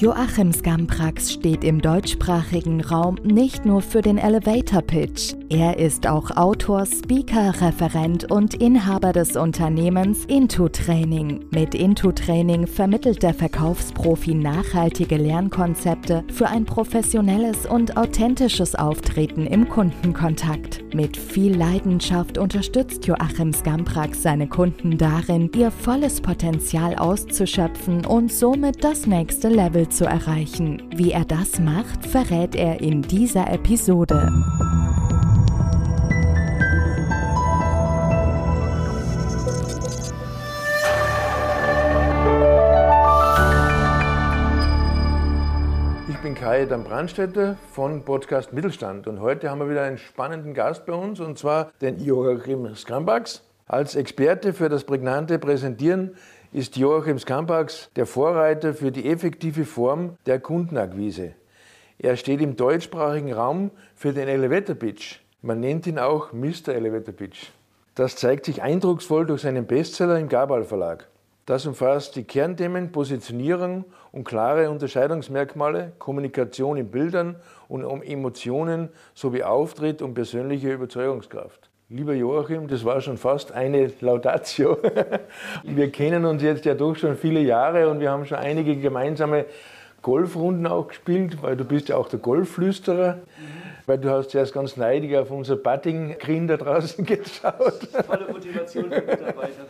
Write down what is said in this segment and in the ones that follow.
Joachim Skamprax steht im deutschsprachigen Raum nicht nur für den Elevator Pitch. Er ist auch Autor, Speaker, Referent und Inhaber des Unternehmens Into Training. Mit Into Training vermittelt der Verkaufsprofi nachhaltige Lernkonzepte für ein professionelles und authentisches Auftreten im Kundenkontakt. Mit viel Leidenschaft unterstützt Joachim Skamprax seine Kunden darin, ihr volles Potenzial auszuschöpfen und somit das nächste Level zu erreichen. Wie er das macht, verrät er in dieser Episode. Ich bin Kai Dan Brandstätter von Podcast Mittelstand und heute haben wir wieder einen spannenden Gast bei uns und zwar den Joachim Skambax. Als Experte für das prägnante Präsentieren ist Joachim Skambax der Vorreiter für die effektive Form der Kundenakquise. Er steht im deutschsprachigen Raum für den Elevator Pitch. Man nennt ihn auch Mr. Elevator Pitch. Das zeigt sich eindrucksvoll durch seinen Bestseller im Gabal Verlag. Das umfasst die Kernthemen Positionierung und klare Unterscheidungsmerkmale, Kommunikation in Bildern und um Emotionen sowie Auftritt und persönliche Überzeugungskraft. Lieber Joachim, das war schon fast eine Laudatio. Wir kennen uns jetzt ja doch schon viele Jahre und wir haben schon einige gemeinsame Golfrunden auch gespielt, weil du bist ja auch der Golfflüsterer. Weil du hast erst ganz neidig auf unser Putting-Green da draußen geschaut. Volle Motivation für Mitarbeiter.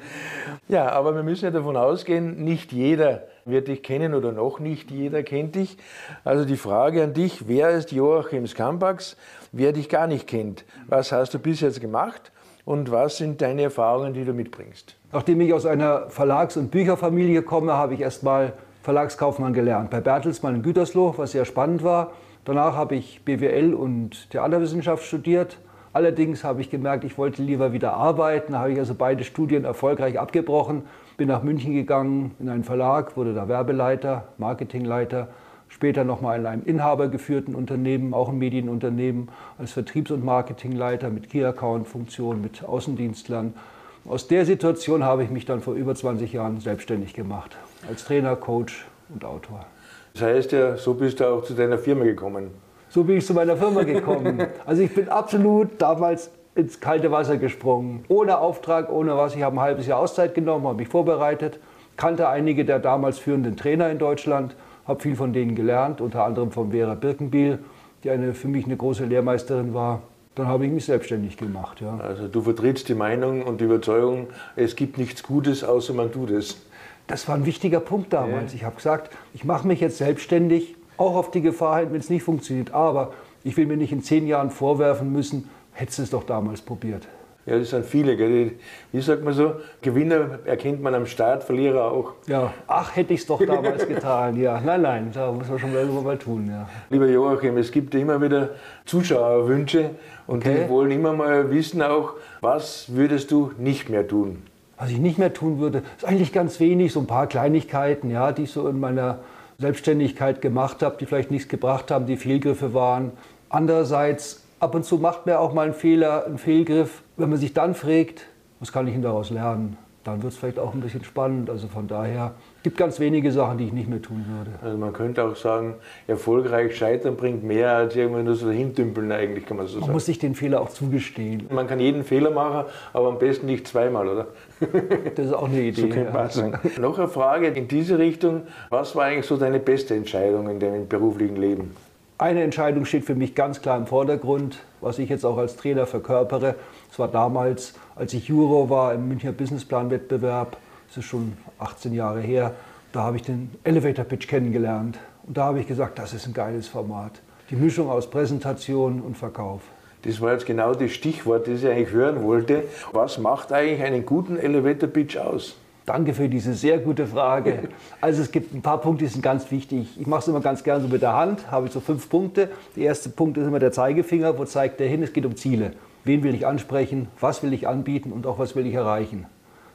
Ja, aber wir müssen ja davon ausgehen, nicht jeder wird dich kennen oder noch nicht jeder kennt dich. Also die Frage an dich, wer ist Joachim Skambax, wer dich gar nicht kennt? Was hast du bis jetzt gemacht und was sind deine Erfahrungen, die du mitbringst? Nachdem ich aus einer Verlags- und Bücherfamilie komme, habe ich erst mal Verlagskaufmann gelernt. Bei Bertelsmann in Gütersloh, was sehr spannend war. Danach habe ich BWL und Theaterwissenschaft studiert. Allerdings habe ich gemerkt, ich wollte lieber wieder arbeiten. Da habe ich also beide Studien erfolgreich abgebrochen. Bin nach München gegangen in einen Verlag, wurde da Werbeleiter, Marketingleiter. Später nochmal in einem inhabergeführten Unternehmen, auch ein Medienunternehmen, als Vertriebs- und Marketingleiter mit Key-Account-Funktion, mit Außendienstlern. Aus der Situation habe ich mich dann vor über 20 Jahren selbstständig gemacht, als Trainer, Coach und Autor. Das heißt ja, so bist du auch zu deiner Firma gekommen. So bin ich zu meiner Firma gekommen. Also ich bin absolut damals ins kalte Wasser gesprungen. Ohne Auftrag, ohne was. Ich habe ein halbes Jahr Auszeit genommen, habe mich vorbereitet, kannte einige der damals führenden Trainer in Deutschland, habe viel von denen gelernt, unter anderem von Vera Birkenbiel, die eine, für mich eine große Lehrmeisterin war. Dann habe ich mich selbstständig gemacht. Ja. Also du vertrittst die Meinung und die Überzeugung, es gibt nichts Gutes, außer man tut es. Das war ein wichtiger Punkt damals. Ich habe gesagt, ich mache mich jetzt selbstständig, auch auf die Gefahr hin, wenn es nicht funktioniert. Aber ich will mir nicht in zehn Jahren vorwerfen müssen, hättest du es doch damals probiert. Ja, das sind viele. Gell? Wie sagt man so? Gewinner erkennt man am Start, Verlierer auch. Ja, ach, hätte ich es doch damals getan. Ja, nein, nein, da muss man schon mal, mal tun. Ja. Lieber Joachim, es gibt immer wieder Zuschauerwünsche und Okay. die wollen immer mal wissen auch, was würdest du nicht mehr tun? Was ich nicht mehr tun würde, ist eigentlich ganz wenig, so ein paar Kleinigkeiten, ja, die ich so in meiner Selbstständigkeit gemacht habe, die vielleicht nichts gebracht haben, die Fehlgriffe waren. Andererseits, ab und zu macht man auch mal einen Fehler, einen Fehlgriff. Wenn man sich dann fragt, was kann ich denn daraus lernen, dann wird es vielleicht auch ein bisschen spannend. Also von daher gibt ganz wenige Sachen, die ich nicht mehr tun würde. Also man könnte auch sagen, erfolgreich scheitern bringt mehr als irgendwie nur so hintümpeln eigentlich, kann man so Man sagen. muss sich den Fehler auch zugestehen. Man kann jeden Fehler machen, aber am besten nicht zweimal, oder? Das ist auch eine Idee. So könnte man ja. sagen. Noch eine Frage in diese Richtung. Was war eigentlich so deine beste Entscheidung in deinem beruflichen Leben? Eine Entscheidung steht für mich ganz klar im Vordergrund, was ich jetzt auch als Trainer verkörpere. Es war damals, als ich Juror war im Münchner Businessplan-Wettbewerb, das ist schon 18 Jahre her, da habe ich den Elevator Pitch kennengelernt. Und da habe ich gesagt, das ist ein geiles Format. Die Mischung aus Präsentation und Verkauf. Das war jetzt genau das Stichwort, das ich eigentlich hören wollte. Was macht eigentlich einen guten Elevator Pitch aus? Danke für diese sehr gute Frage. Also es gibt ein paar Punkte, die sind ganz wichtig. Ich mache es immer ganz gerne so mit der Hand, habe ich so fünf Punkte. Der erste Punkt ist immer der Zeigefinger, wo zeigt der hin? Es geht um Ziele. Wen will ich ansprechen? Was will ich anbieten? Und auch was will ich erreichen?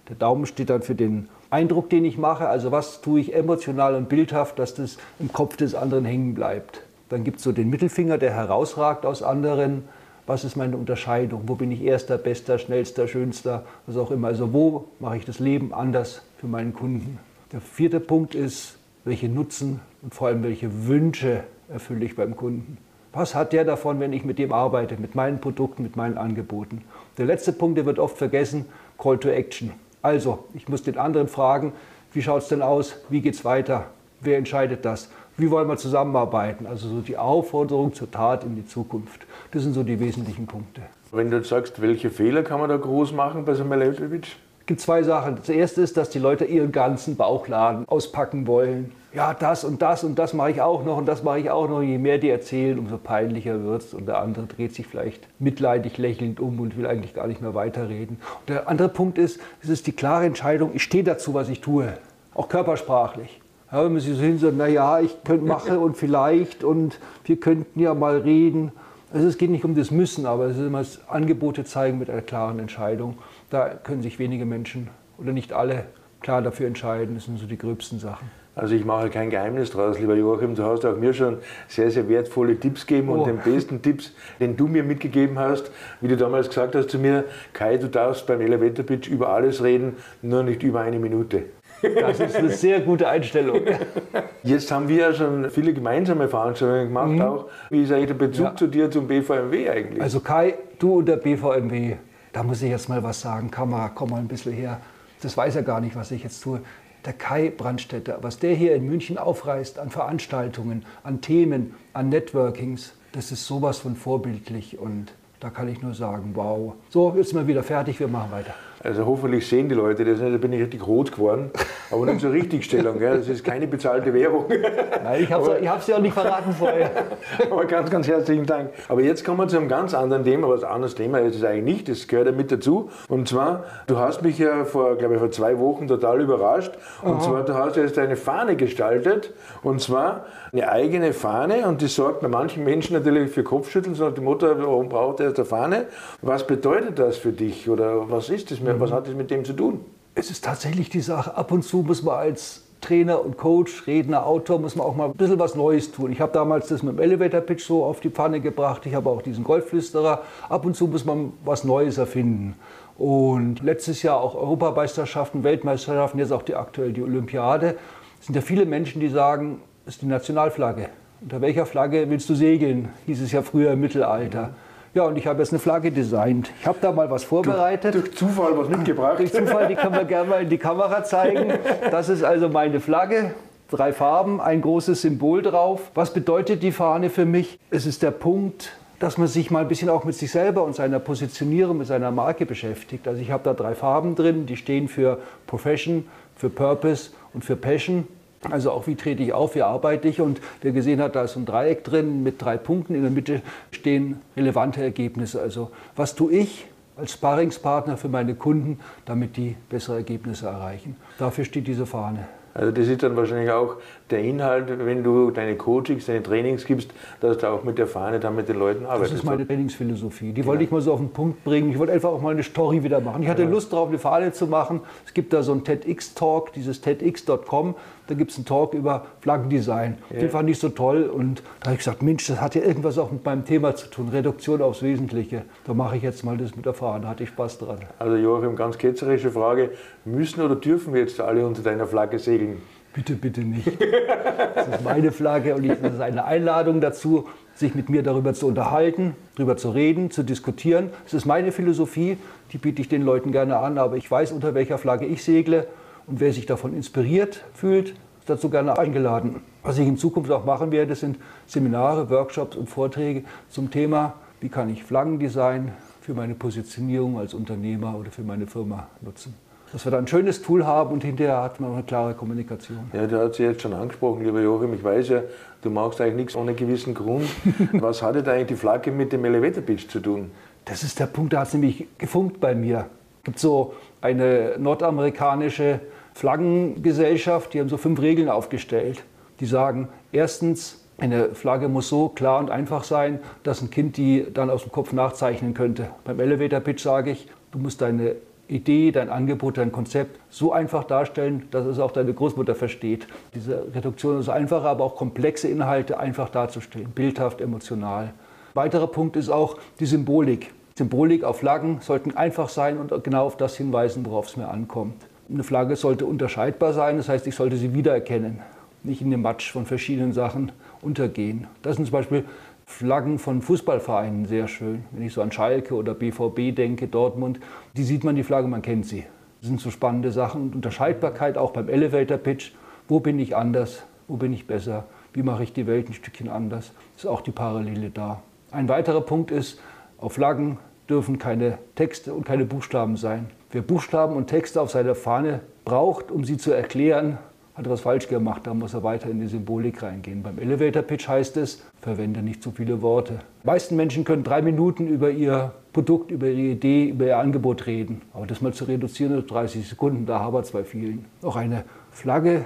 Der Daumen steht dann für den Eindruck, den ich mache. Also was tue ich emotional und bildhaft, dass das im Kopf des anderen hängen bleibt. Dann gibt es so den Mittelfinger, der herausragt aus anderen. Was ist meine Unterscheidung? Wo bin ich erster, bester, schnellster, schönster, was auch immer? Also wo mache ich das Leben anders für meinen Kunden? Der vierte Punkt ist, welche Nutzen und vor allem welche Wünsche erfülle ich beim Kunden? Was hat der davon, wenn ich mit dem arbeite, mit meinen Produkten, mit meinen Angeboten? Der letzte Punkt, der wird oft vergessen, Call to Action. Also, ich muss den anderen fragen, wie schaut es denn aus? Wie geht es weiter? Wer entscheidet das? Wie wollen wir zusammenarbeiten? Also so die Aufforderung zur Tat in die Zukunft. Das sind so die wesentlichen Punkte. Wenn du jetzt sagst, welche Fehler kann man da groß machen bei so einem Elevator-Pitch? Es gibt zwei Sachen. Das erste ist, dass die Leute ihren ganzen Bauchladen auspacken wollen. Ja, das und das und das mache ich auch noch und das mache ich auch noch. Je mehr die erzählen, umso peinlicher wird es. Und der andere dreht sich vielleicht mitleidig lächelnd um und will eigentlich gar nicht mehr weiterreden. Und der andere Punkt ist, es ist die klare Entscheidung, ich stehe dazu, was ich tue. Auch körpersprachlich. Ja, wenn man sich so hinsetzt, naja, ich könnte machen und vielleicht und wir könnten ja mal reden. Also es geht nicht um das Müssen, aber es ist immer das Angebote zeigen mit einer klaren Entscheidung. Da können sich wenige Menschen oder nicht alle klar dafür entscheiden. Das sind so die gröbsten Sachen. Also ich mache kein Geheimnis draus, lieber Joachim. Du hast auch mir schon sehr, sehr wertvolle Tipps gegeben oh. und den besten Tipps, den du mir mitgegeben hast, wie du damals gesagt hast zu mir, Kai, du darfst beim Elevator Pitch über alles reden, nur nicht über eine Minute. Das ist eine sehr gute Einstellung. Jetzt haben wir ja schon viele gemeinsame Veranstaltungen gemacht, mhm. auch. Wie ist eigentlich der Bezug ja. zu dir zum BVMW eigentlich? Also Kai, du und der BVMW, da muss ich jetzt mal was sagen. Kamera, komm mal ein bisschen her. Das weiß er gar nicht, was ich jetzt tue. Der Kai Brandstätter, was der hier in München aufreißt an Veranstaltungen, an Themen, an Networkings, das ist sowas von vorbildlich und da kann ich nur sagen, wow. So, jetzt sind wir wieder fertig, wir machen weiter. Also hoffentlich sehen die Leute das nicht, da bin ich richtig rot geworden. Aber nicht zur Richtigstellung, gell? das ist keine bezahlte Werbung. Nein, ich habe es ja auch nicht verraten vorher. Aber ganz, ganz herzlichen Dank. Aber jetzt kommen wir zu einem ganz anderen Thema, was ein anderes Thema ist es eigentlich nicht, das gehört ja mit dazu. Und zwar, du hast mich ja vor, glaube ich, vor zwei Wochen total überrascht. Und Aha. zwar, du hast jetzt eine Fahne gestaltet. Und zwar eine eigene Fahne. Und die sorgt bei manchen Menschen natürlich für Kopfschütteln, so die Mutter, warum braucht er jetzt eine Fahne? Was bedeutet das für dich? Oder was ist das? Was hat das mit dem zu tun? Es ist tatsächlich die Sache, ab und zu muss man als Trainer und Coach, Redner, Autor, muss man auch mal ein bisschen was Neues tun. Ich habe damals das mit dem Elevator Pitch so auf die Pfanne gebracht. Ich habe auch diesen Golfflüsterer. Ab und zu muss man was Neues erfinden. Und letztes Jahr auch Europameisterschaften, Weltmeisterschaften, jetzt auch die aktuell die Olympiade. Es sind ja viele Menschen, die sagen, das ist die Nationalflagge. Unter welcher Flagge willst du segeln? Hieß es ja früher im Mittelalter. Ja, und ich habe jetzt eine Flagge designt. Ich habe da mal was vorbereitet. Durch, durch Zufall was mitgebracht. Durch Zufall, die können wir gerne mal in die Kamera zeigen. Das ist also meine Flagge. Drei Farben, ein großes Symbol drauf. Was bedeutet die Fahne für mich? Es ist der Punkt, dass man sich mal ein bisschen auch mit sich selber und seiner Positionierung, mit seiner Marke beschäftigt. Also ich habe da drei Farben drin, die stehen für Profession, für Purpose und für Passion. Also auch wie trete ich auf, wie arbeite ich und wer gesehen hat, da ist ein Dreieck drin mit drei Punkten, in der Mitte stehen relevante Ergebnisse. Also was tue ich als Sparringspartner für meine Kunden, damit die bessere Ergebnisse erreichen. Dafür steht diese Fahne. Also das ist dann wahrscheinlich auch der Inhalt, wenn du deine Coachings, deine Trainings gibst, dass du auch mit der Fahne dann mit den Leuten arbeitest. Das ist meine Trainingsphilosophie. Die genau. wollte ich mal so auf den Punkt bringen. Ich wollte einfach auch mal eine Story wieder machen. Ich hatte ja. Lust darauf, eine Fahne zu machen. Es gibt da so einen TEDx-Talk, dieses TEDx.com. Da gibt es einen Talk über Flaggendesign. Ja. Den fand ich so toll und da habe ich gesagt, Mensch, das hat ja irgendwas auch mit meinem Thema zu tun. Reduktion aufs Wesentliche. Da mache ich jetzt mal das mit der Fahne. Da hatte ich Spaß dran. Also Joachim, ganz ketzerische Frage. Müssen oder dürfen wir jetzt alle unter deiner Flagge segeln? Bitte, bitte nicht. Das ist meine Flagge und das ist eine Einladung dazu, sich mit mir darüber zu unterhalten, darüber zu reden, zu diskutieren. Das ist meine Philosophie, die biete ich den Leuten gerne an, aber ich weiß, unter welcher Flagge ich segle und wer sich davon inspiriert fühlt, ist dazu gerne eingeladen. Was ich in Zukunft auch machen werde, sind Seminare, Workshops und Vorträge zum Thema, wie kann ich Flaggendesign für meine Positionierung als Unternehmer oder für meine Firma nutzen dass wir da ein schönes Tool haben und hinterher hat man auch eine klare Kommunikation. Ja, du hast sie jetzt schon angesprochen, lieber Joachim. Ich weiß ja, du machst eigentlich nichts ohne gewissen Grund. Was hat denn eigentlich die Flagge mit dem Elevator Pitch zu tun? Das ist der Punkt, da hat es nämlich gefunkt bei mir. Es gibt so eine nordamerikanische Flaggengesellschaft, die haben so fünf Regeln aufgestellt. Die sagen, erstens, eine Flagge muss so klar und einfach sein, dass ein Kind die dann aus dem Kopf nachzeichnen könnte. Beim Elevator Pitch sage ich, du musst deine Idee, dein Angebot, dein Konzept so einfach darstellen, dass es auch deine Großmutter versteht. Diese Reduktion ist einfacher, aber auch komplexe Inhalte einfach darzustellen, bildhaft, emotional. Weiterer Punkt ist auch die Symbolik. Symbolik auf Flaggen sollten einfach sein und genau auf das hinweisen, worauf es mir ankommt. Eine Flagge sollte unterscheidbar sein, das heißt, ich sollte sie wiedererkennen, nicht in dem Matsch von verschiedenen Sachen untergehen. Das sind zum Beispiel Flaggen von Fußballvereinen sehr schön. Wenn ich so an Schalke oder BVB denke, Dortmund, die sieht man die Flagge, man kennt sie. Das sind so spannende Sachen. Und Unterscheidbarkeit auch beim Elevator Pitch. Wo bin ich anders? Wo bin ich besser? Wie mache ich die Welt ein Stückchen anders? Ist auch die Parallele da. Ein weiterer Punkt ist, auf Flaggen dürfen keine Texte und keine Buchstaben sein. Wer Buchstaben und Texte auf seiner Fahne braucht, um sie zu erklären, hat was falsch gemacht, da muss er weiter in die Symbolik reingehen. Beim Elevator Pitch heißt es, verwende nicht zu viele Worte. Die meisten Menschen können drei Minuten über ihr Produkt, über ihre Idee, über ihr Angebot reden. Aber das mal zu reduzieren auf 30 Sekunden, da habert es bei vielen. Auch eine Flagge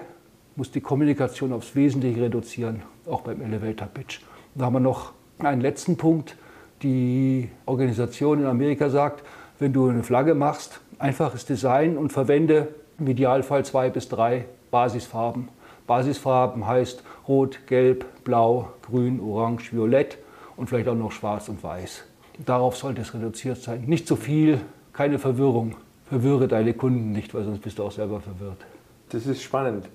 muss die Kommunikation aufs Wesentliche reduzieren, auch beim Elevator Pitch. Da haben wir noch einen letzten Punkt. Die Organisation in Amerika sagt, wenn du eine Flagge machst, einfaches Design und verwende im Idealfall zwei bis drei Basisfarben. Basisfarben heißt Rot, Gelb, Blau, Grün, Orange, Violett und vielleicht auch noch Schwarz und Weiß. Darauf sollte es reduziert sein. Nicht zu viel, keine Verwirrung. Verwirre deine Kunden nicht, weil sonst bist du auch selber verwirrt. Das ist spannend.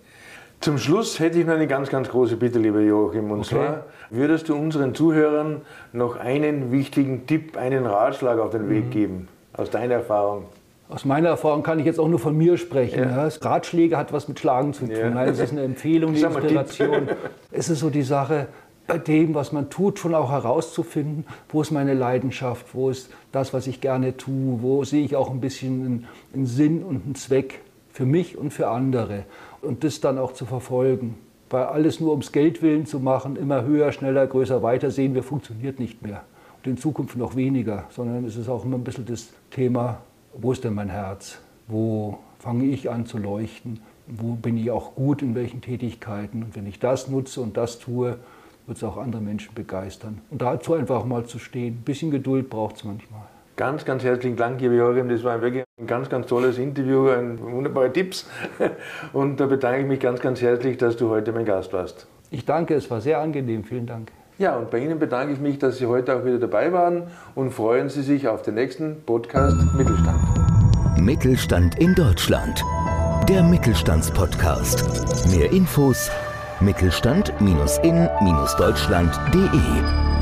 Zum Schluss hätte ich noch eine ganz, ganz große Bitte, lieber Joachim. Und okay. zwar würdest du unseren Zuhörern noch einen wichtigen Tipp, einen Ratschlag auf den Weg mhm. geben, aus deiner Erfahrung? Aus meiner Erfahrung kann ich jetzt auch nur von mir sprechen. Ja. Ja. Ratschläge hat was mit Schlagen zu tun. Ja. Es ist eine Empfehlung, eine Inspiration. es ist so die Sache, bei dem, was man tut, schon auch herauszufinden, wo ist meine Leidenschaft, wo ist das, was ich gerne tue, wo sehe ich auch ein bisschen einen Sinn und einen Zweck für mich und für andere. Und das dann auch zu verfolgen. Weil alles nur ums Geld willen zu machen, immer höher, schneller, größer, weiter, sehen wir, funktioniert nicht mehr. Und in Zukunft noch weniger, sondern es ist auch immer ein bisschen das Thema, wo ist denn mein Herz? Wo fange ich an zu leuchten? Wo bin ich auch gut in welchen Tätigkeiten? Und wenn ich das nutze und das tue, wird es auch andere Menschen begeistern. Und dazu einfach mal zu stehen. Ein bisschen Geduld braucht es manchmal. Ganz, ganz herzlichen Dank, liebe Joachim. Das war wirklich ein ganz, ganz tolles Interview, ein wunderbare Tipps. Und da bedanke ich mich ganz, ganz herzlich, dass du heute mein Gast warst. Ich danke, es war sehr angenehm. Vielen Dank. Ja, und bei Ihnen bedanke ich mich, dass Sie heute auch wieder dabei waren und freuen Sie sich auf den nächsten Podcast Mittelstand. Mittelstand in Deutschland. Der Mittelstandspodcast. Mehr Infos mittelstand-in-deutschland.de